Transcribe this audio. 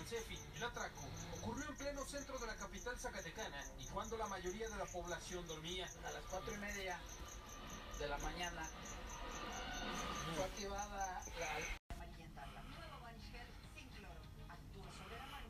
Ansefi. El atraco ocurrió en pleno centro de la capital zacatecana y cuando la mayoría de la población dormía. A las cuatro y media de la mañana fue activada